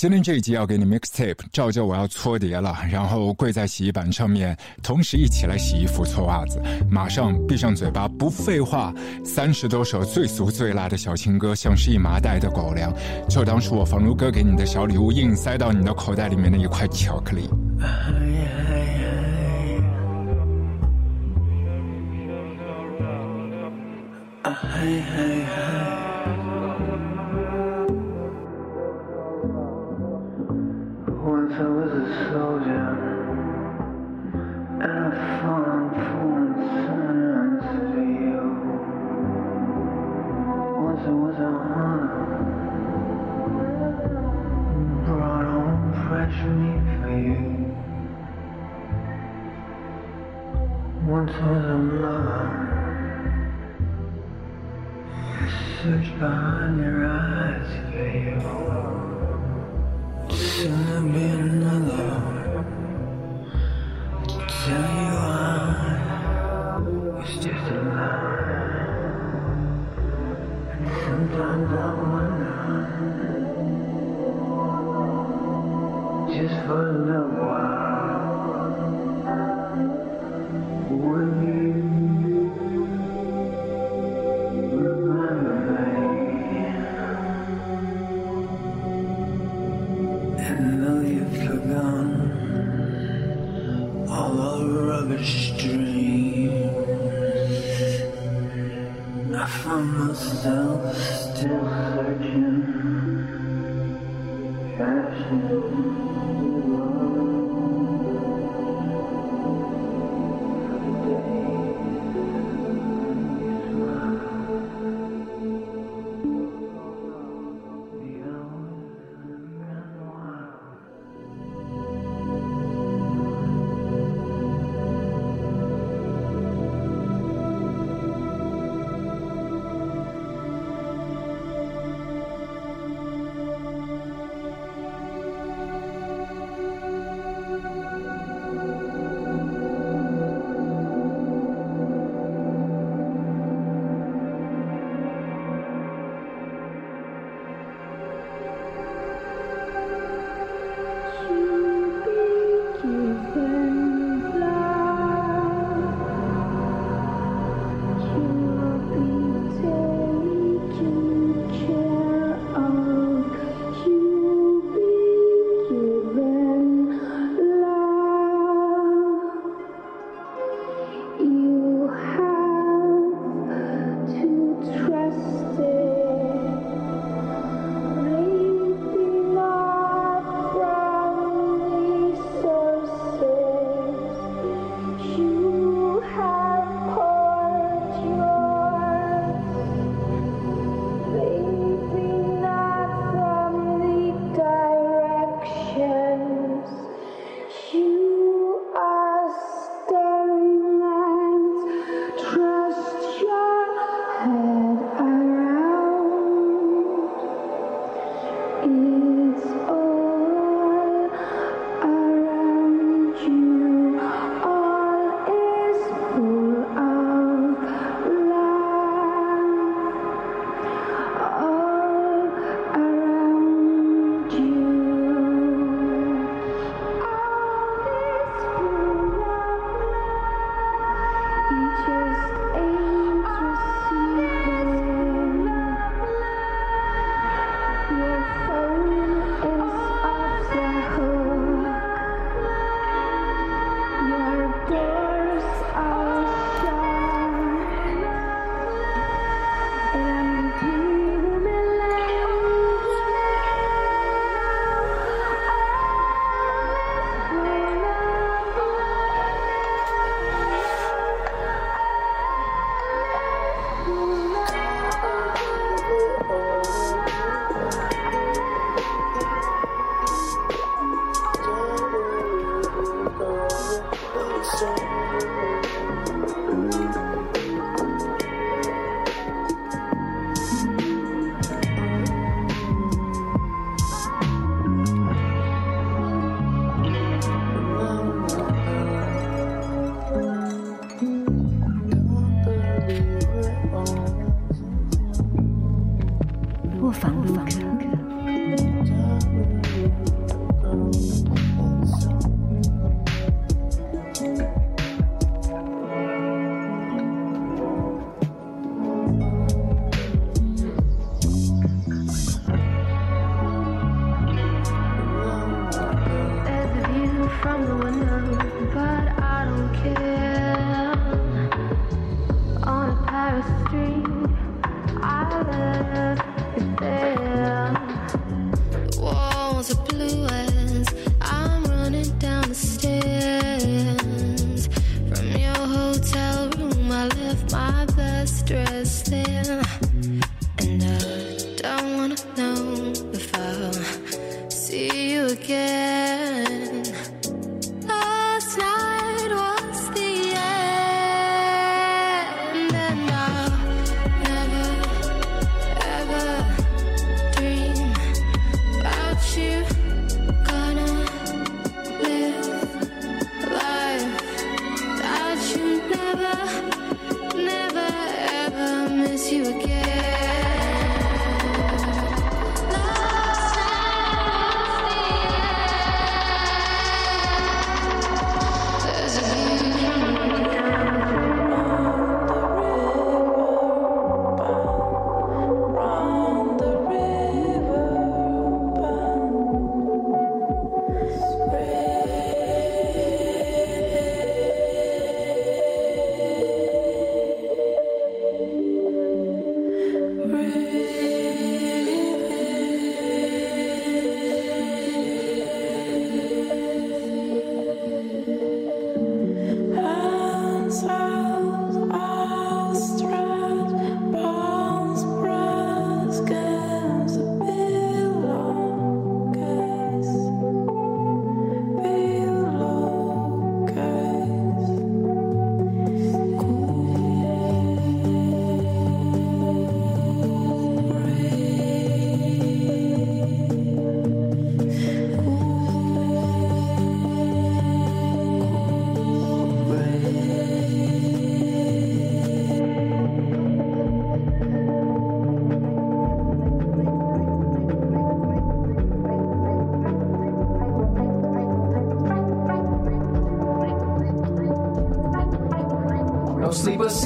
今天这一集要给你 mixtape，照着我要搓碟了，然后跪在洗衣板上面，同时一起来洗衣服、搓袜子。马上闭上嘴巴，不废话。三十多首最俗最辣的小情歌，像是一麻袋的狗粮，就当是我房奴哥给你的小礼物，硬塞到你的口袋里面的一块巧克力。Once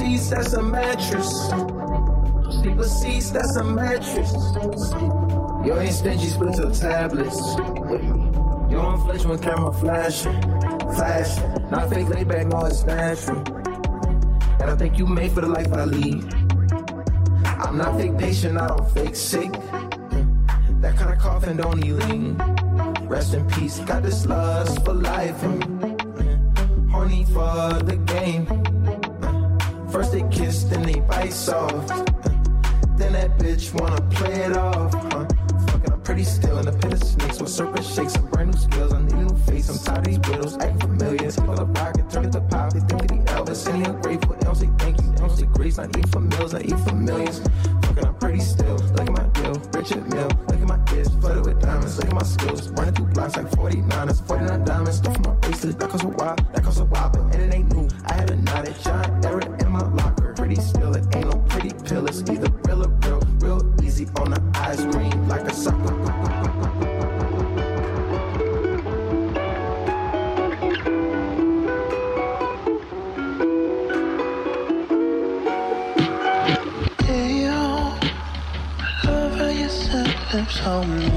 seats, that's a mattress. Sleeper seats, that's a mattress. You ain't stingy, split tablets. You don't flinch camera flashing, flashing. Not fake laid back, no, it's natural. And I think you made for the life I lead. I'm not fake patient, I don't fake sick. That kind of coffin don't need lean. Rest in peace, got this lust for life. And horny for the game. First they kiss, then they bite soft. Then that bitch wanna play it off. Huh? Fucking, I'm pretty still in the pit of snakes with serpent shakes. Some brand new skills, I need a new face. I'm tired of these widows acting familiar. Take all the rocket, turn it to pop. They think of the Elvis, and he ungrateful. They don't say thank you, they don't say grace. Not eat for meals, not eat for millions. Fucking, I'm pretty still. Look at my deal, Richard Mille. Look at my ears, flooded with diamonds. Look at my skills, running through blocks like 49. It's 49 diamonds. Stuff from my bracelet, that costs a while, that costs a while, but and it ain't new. I had a knot at John Eric my locker. Pretty still, it ain't no pretty pill. It's either real or real, real easy on the ice cream like a sucker. Hey yo, I love how lips on me.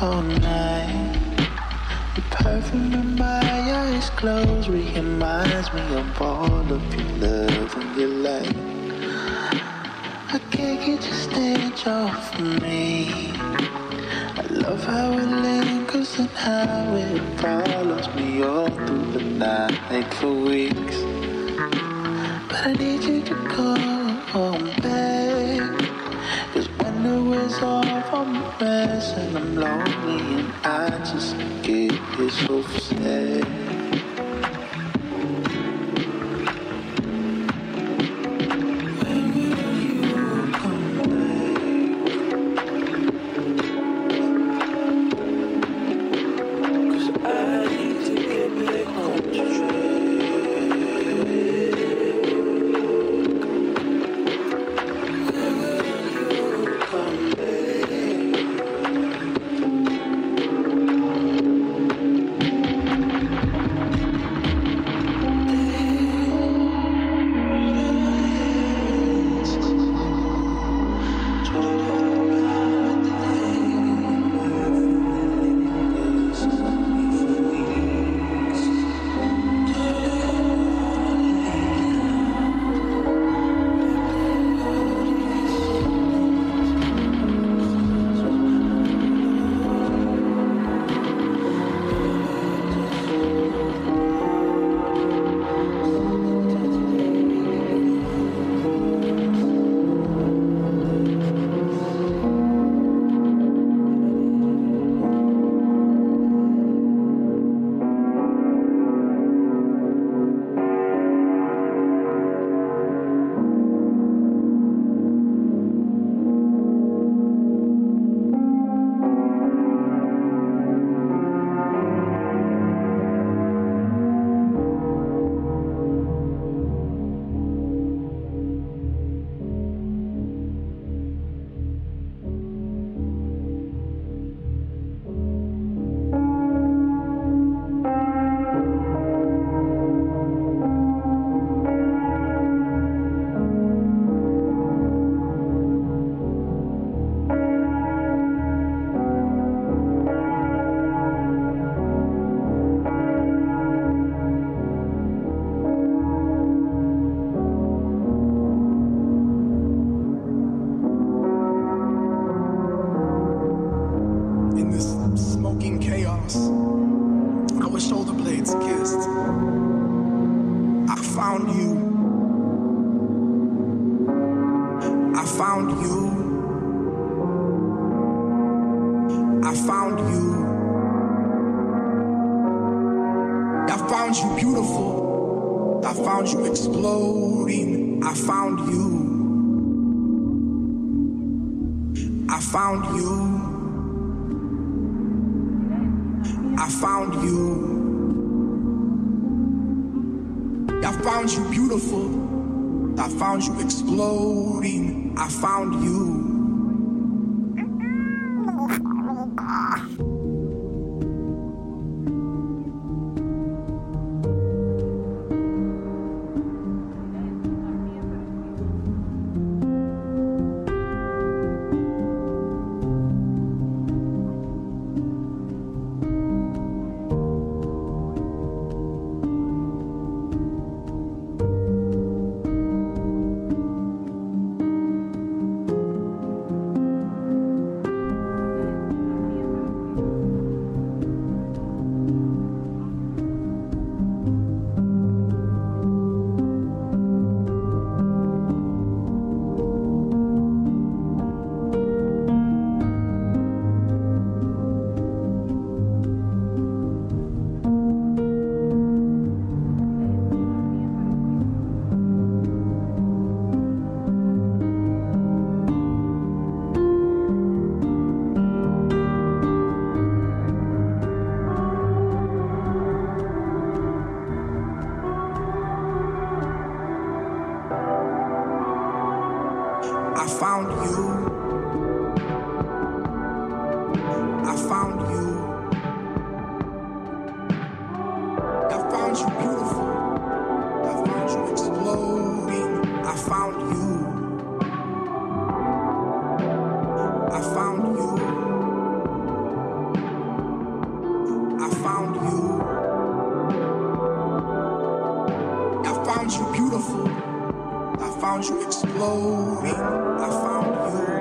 All night. Your perfume in my eyes closed reminds me of all of your love and your light. I can't get your stench off of me. I love how it lingers and how it follows me all through the night for weeks. But I need you to come back. Wears off, I'm a and I'm lonely and I just get so sad. I found you.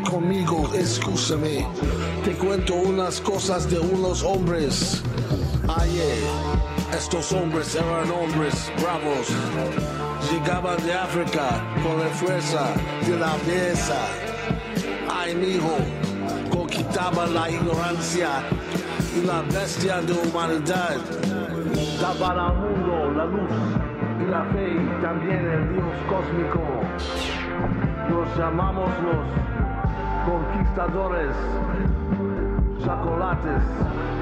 conmigo, escúchame. Te cuento unas cosas de unos hombres. Ayer, eh, estos hombres eran hombres bravos. Llegaban de África con la fuerza de la belleza. Ay, mijo, conquistaban la ignorancia y la bestia de humanidad. Daban al mundo la luz y la fe y también el Dios cósmico. Los llamamos los conquistadores, chocolates.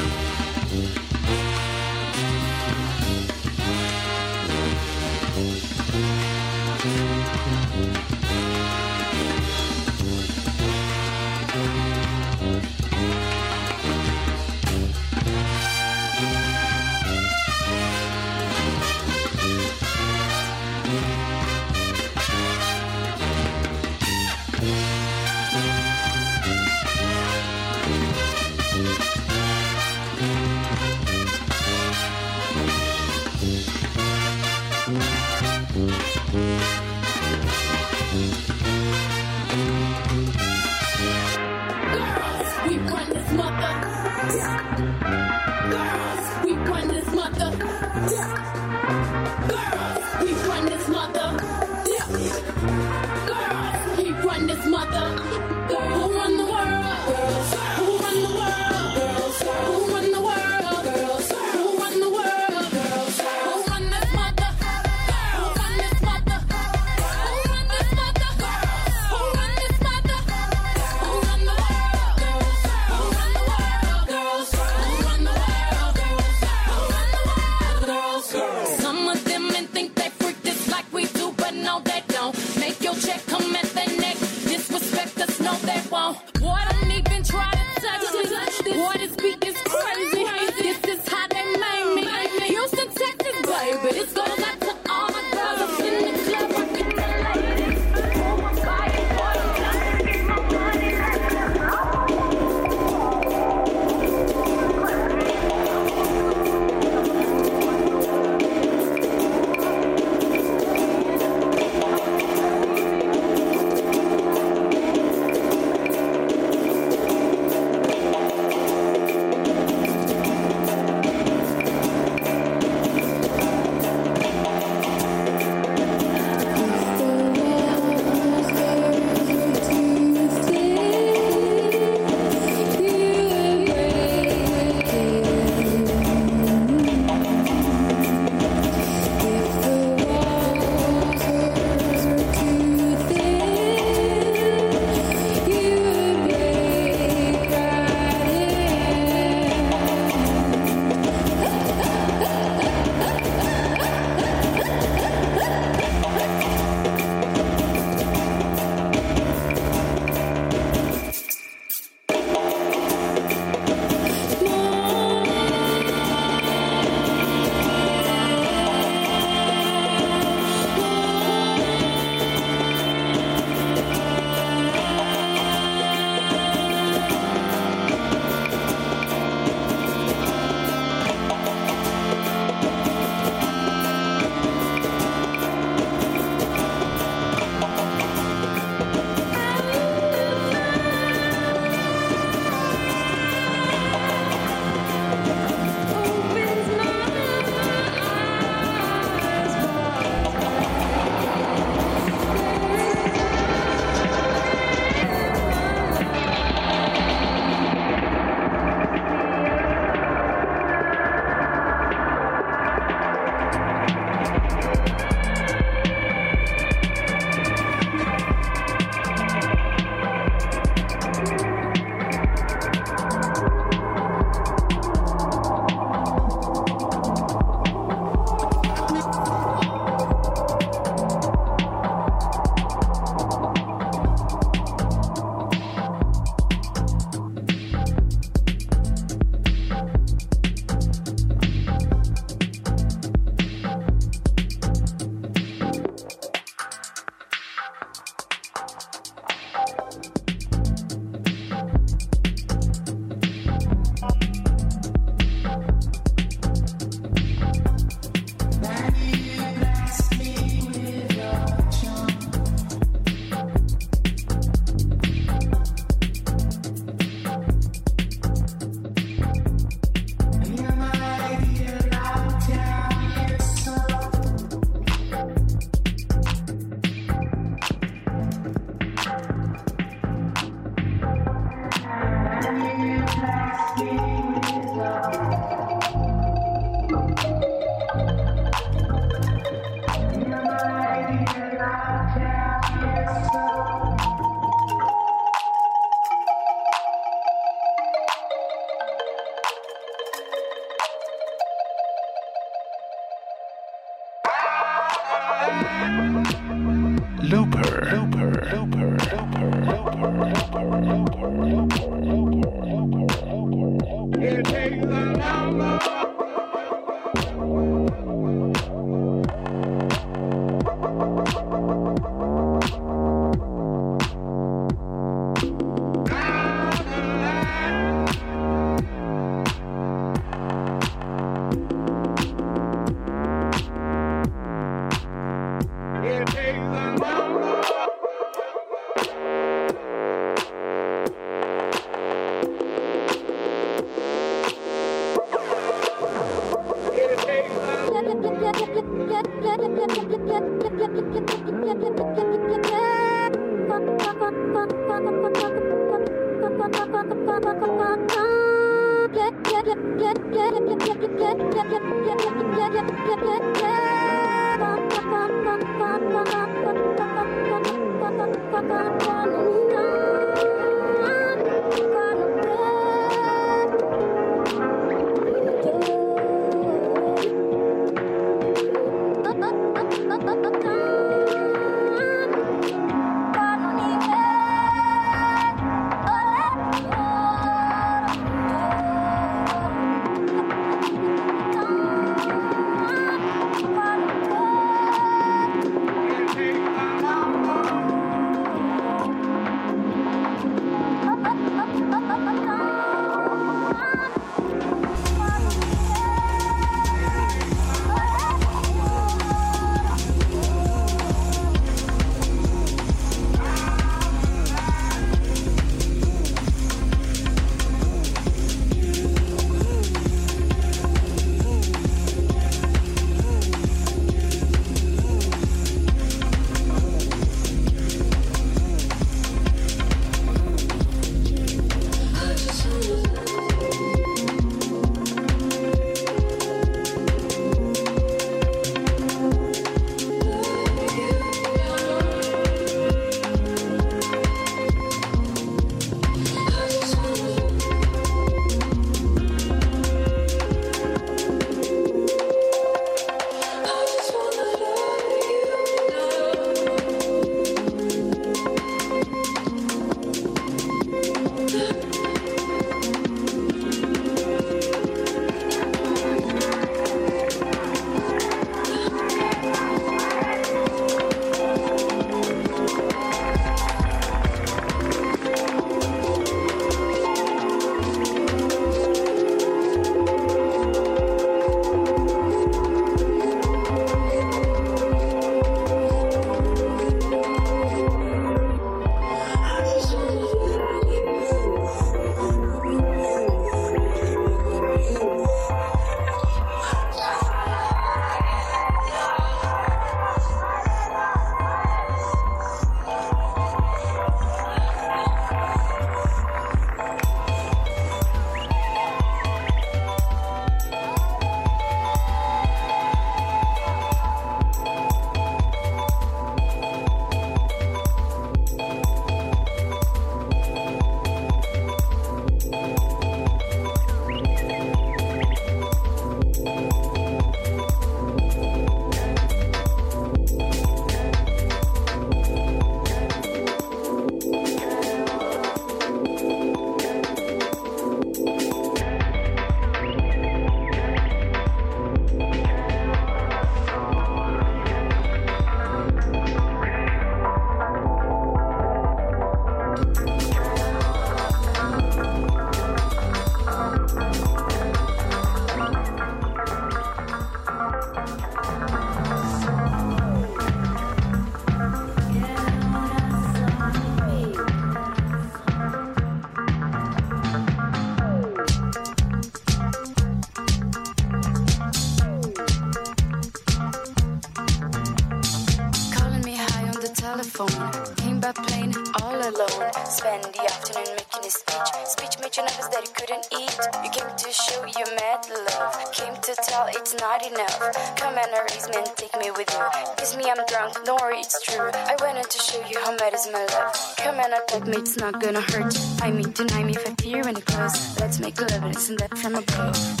Drunk. Don't worry, it's true. I wanted to show you how mad is my love. Come and attack me, it's not gonna hurt. I mean, deny me if I peer any close. Let's make love and send Death From Above.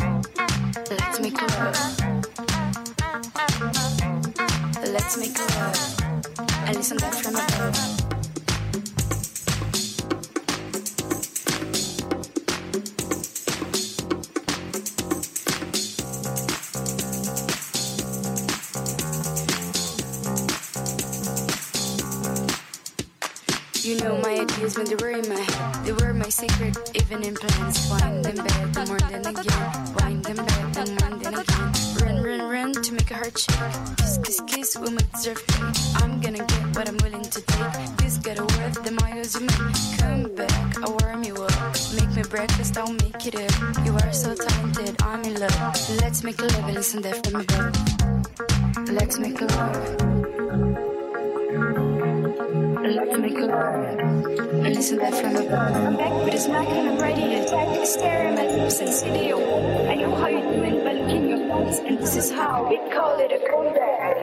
Let's make love. Let's make love. And listen Death From Above. They were in my head. They were my secret, even in plans. Wind them back more than again. Wind them back and more than again. Run, run, run to make a heart shake. Kiss, kiss, kiss, we might deserve pain. I'm gonna get what I'm willing to take. This got a worth the miles you make. Come back, I'll warm you up. Make me breakfast, I'll make it up. You are so talented, I'm in love. Let's make love and listen Death From Above. Let's make love. Let's make love. And listen Death From Above. I'm back I'm ready to attack. Stare at lips and video. I know how you're doing by looking your face, and this is how we call it a comeback.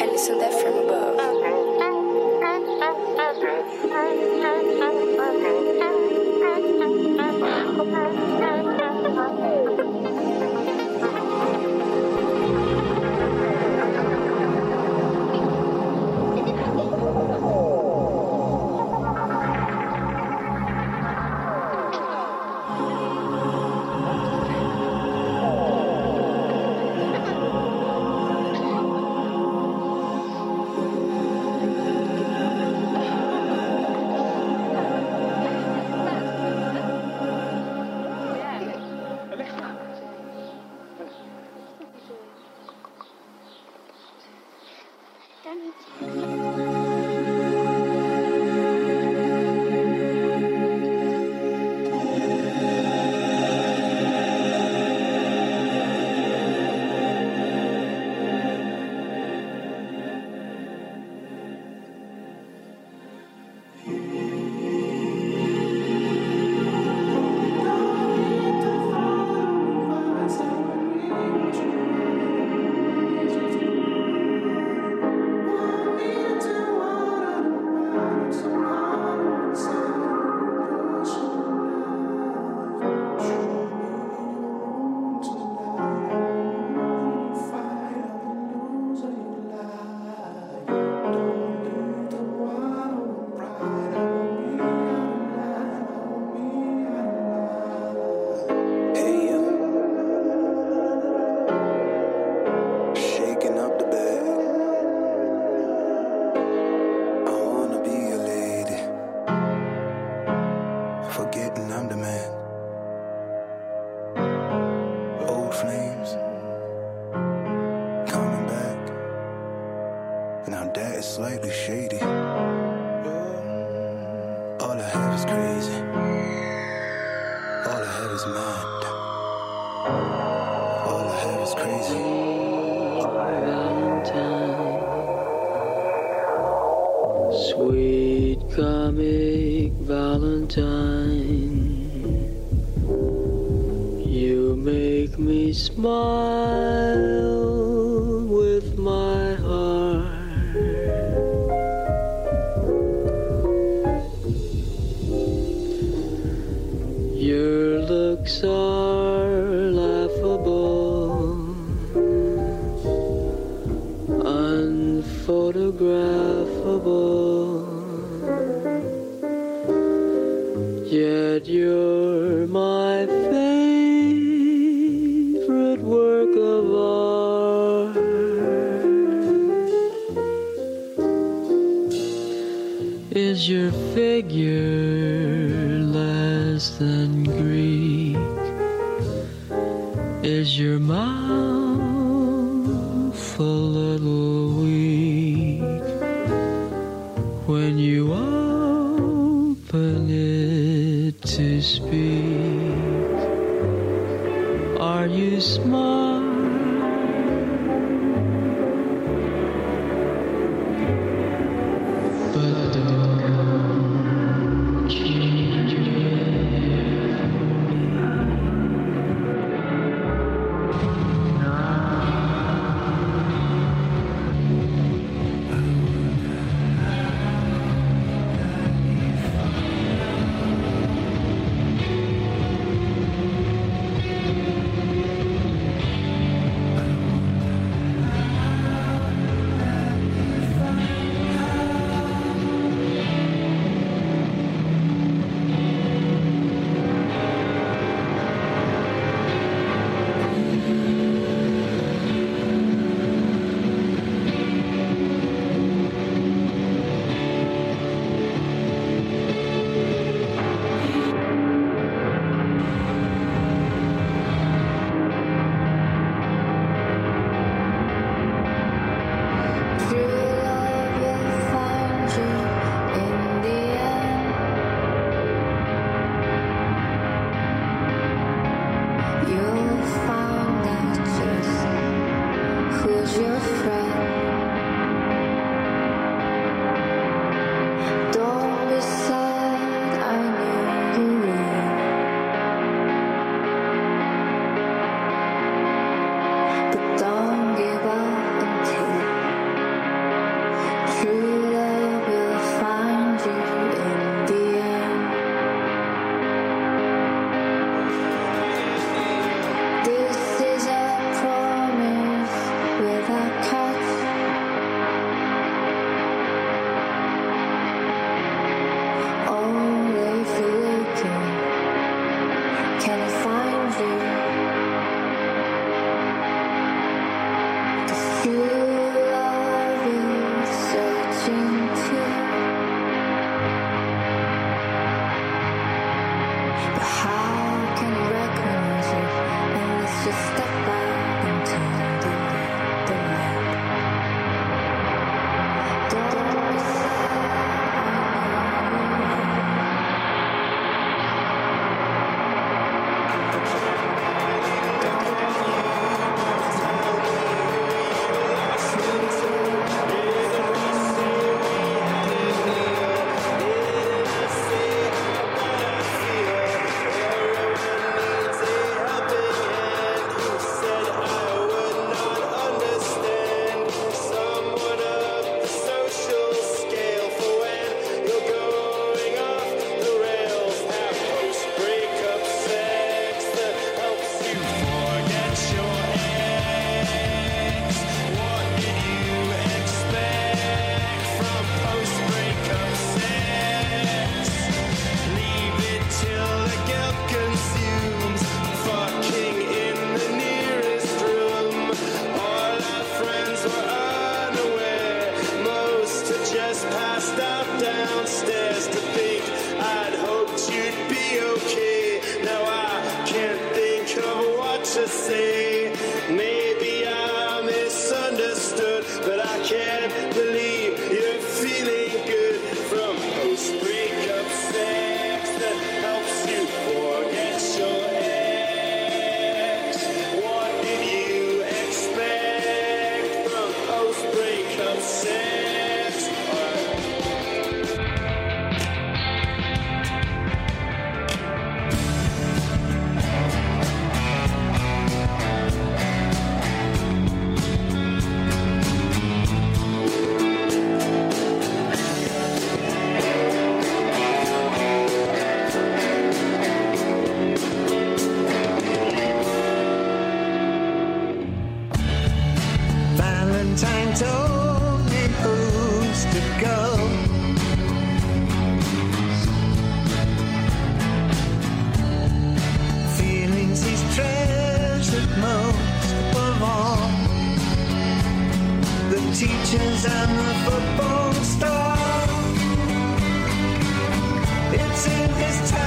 And listen that from above. Yet you're my favorite work of art. Is your figure less than In